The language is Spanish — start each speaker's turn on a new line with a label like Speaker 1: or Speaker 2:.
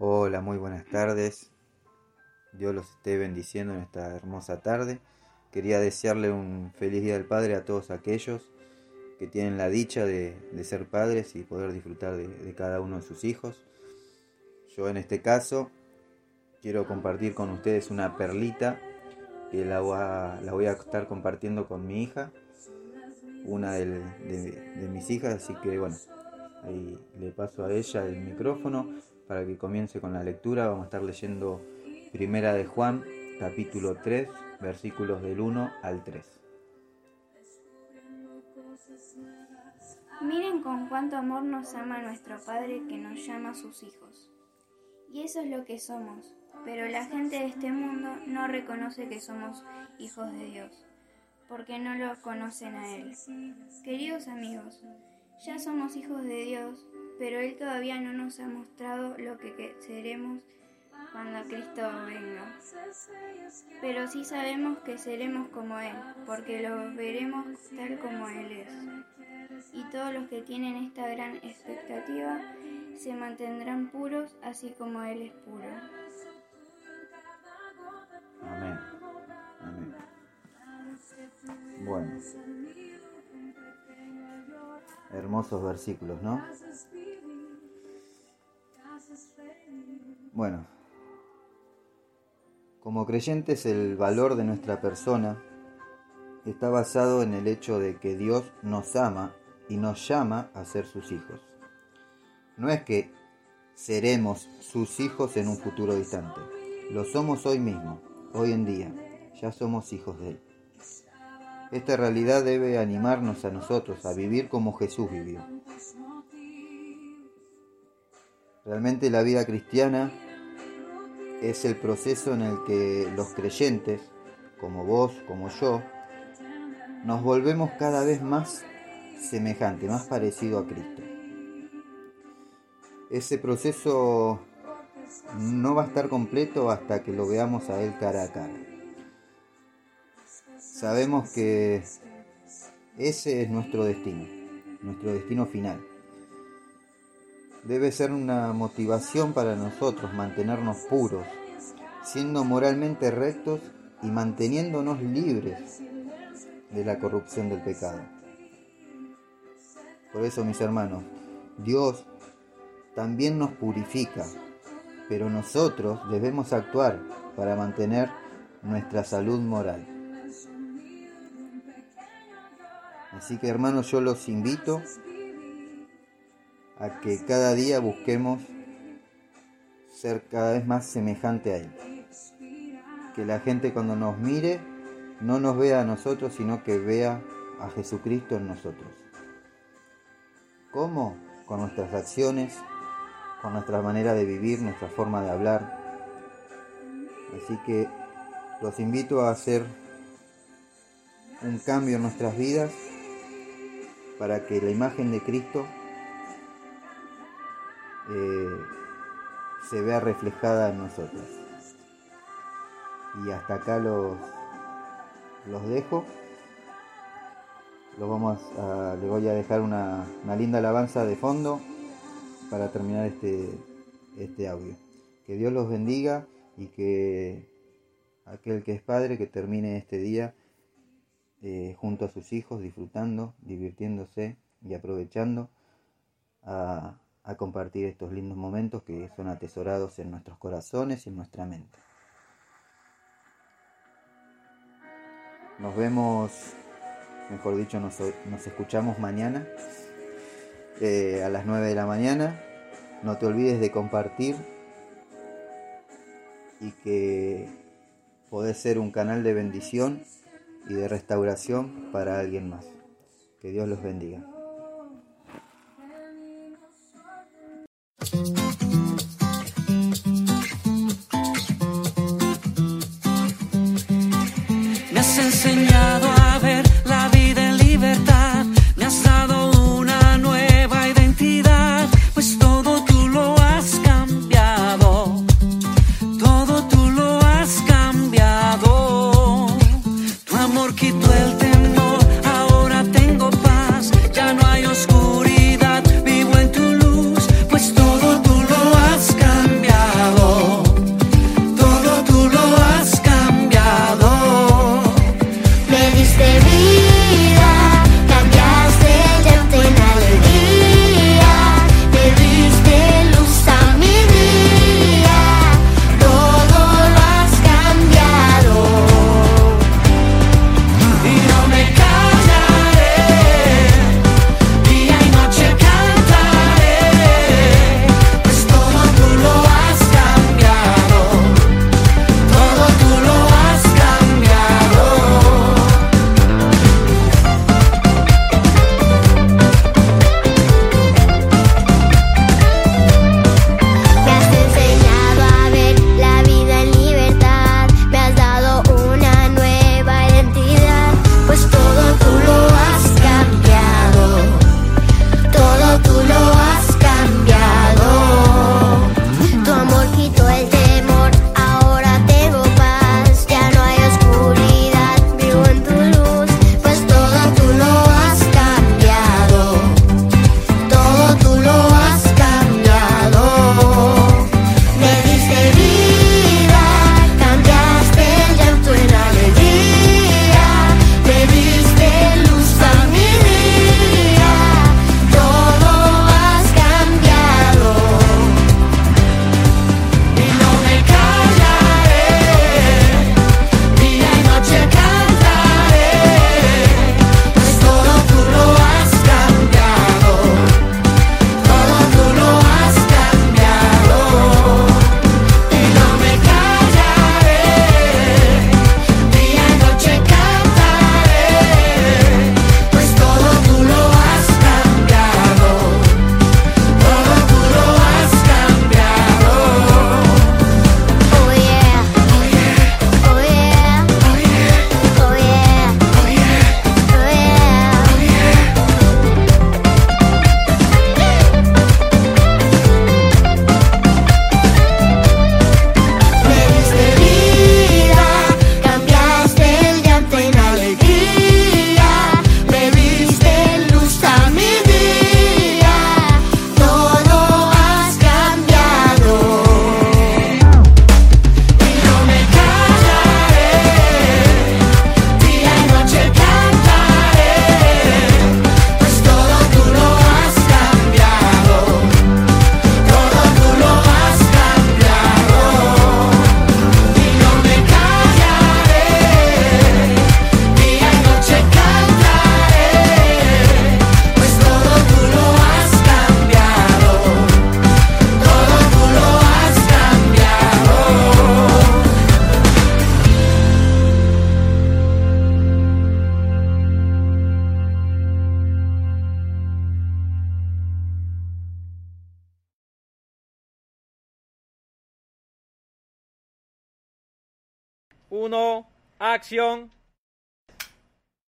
Speaker 1: Hola, muy buenas tardes. Dios los esté bendiciendo en esta hermosa tarde. Quería desearle un feliz Día del Padre a todos aquellos que tienen la dicha de, ser padres y poder disfrutar de, cada uno de sus hijos. Yo en este caso quiero compartir con ustedes una perlita que la voy a, estar compartiendo con mi hija, una de, de mis hijas, así que bueno, ahí le paso a ella el micrófono para que comience con la lectura. Vamos a estar leyendo Primera de Juan, capítulo 3, versículos del 1 al 3.
Speaker 2: Miren con cuánto amor nos ama nuestro Padre que nos llama sus hijos. Y eso es lo que somos, pero la gente de este mundo no reconoce que somos hijos de Dios, porque no lo conocen a Él. Queridos amigos, ya somos hijos de Dios pero Él todavía no nos ha mostrado lo que seremos cuando Cristo venga. Pero sí sabemos que seremos como Él, porque lo veremos tal como Él es. Y todos los que tienen esta gran expectativa se mantendrán puros así como Él es puro.
Speaker 1: Amén. Amén. Bueno. Hermosos versículos, ¿no? Bueno, como creyentes el valor de nuestra persona está basado en el hecho de que Dios nos ama y nos llama a ser sus hijos. No es que seremos sus hijos en un futuro distante, lo somos hoy mismo, hoy en día, ya somos hijos de Él. Esta realidad debe animarnos a nosotros a vivir como Jesús vivió. Realmente la vida cristiana es el proceso en el que los creyentes, como vos, como yo, nos volvemos cada vez más semejante, más parecido a Cristo. Ese proceso no va a estar completo hasta que lo veamos a Él cara a cara. Sabemos que ese es nuestro destino, nuestro destino final debe ser una motivación para nosotros mantenernos puros, siendo moralmente rectos y manteniéndonos libres de la corrupción del pecado. Por eso, mis hermanos, Dios también nos purifica, pero nosotros debemos actuar para mantener nuestra salud moral. Así que hermanos, yo los invito a que cada día busquemos ser cada vez más semejante a Él. Que la gente cuando nos mire no nos vea a nosotros, sino que vea a Jesucristo en nosotros. ¿Cómo? Con nuestras acciones, con nuestra manera de vivir, nuestra forma de hablar. Así que los invito a hacer un cambio en nuestras vidas para que la imagen de Cristo eh, se vea reflejada en nosotros. Y hasta acá los, los dejo. Los vamos les voy a dejar una, una linda alabanza de fondo para terminar este, este audio. Que Dios los bendiga y que aquel que es padre que termine este día eh, junto a sus hijos, disfrutando, divirtiéndose y aprovechando a, a compartir estos lindos momentos que son atesorados en nuestros corazones y en nuestra mente. Nos vemos, mejor dicho, nos, escuchamos mañana eh, a las 9 de la mañana. No te olvides de compartir y que podés ser un canal de bendición y de restauración para alguien más. Que Dios los bendiga.
Speaker 3: 1, acción.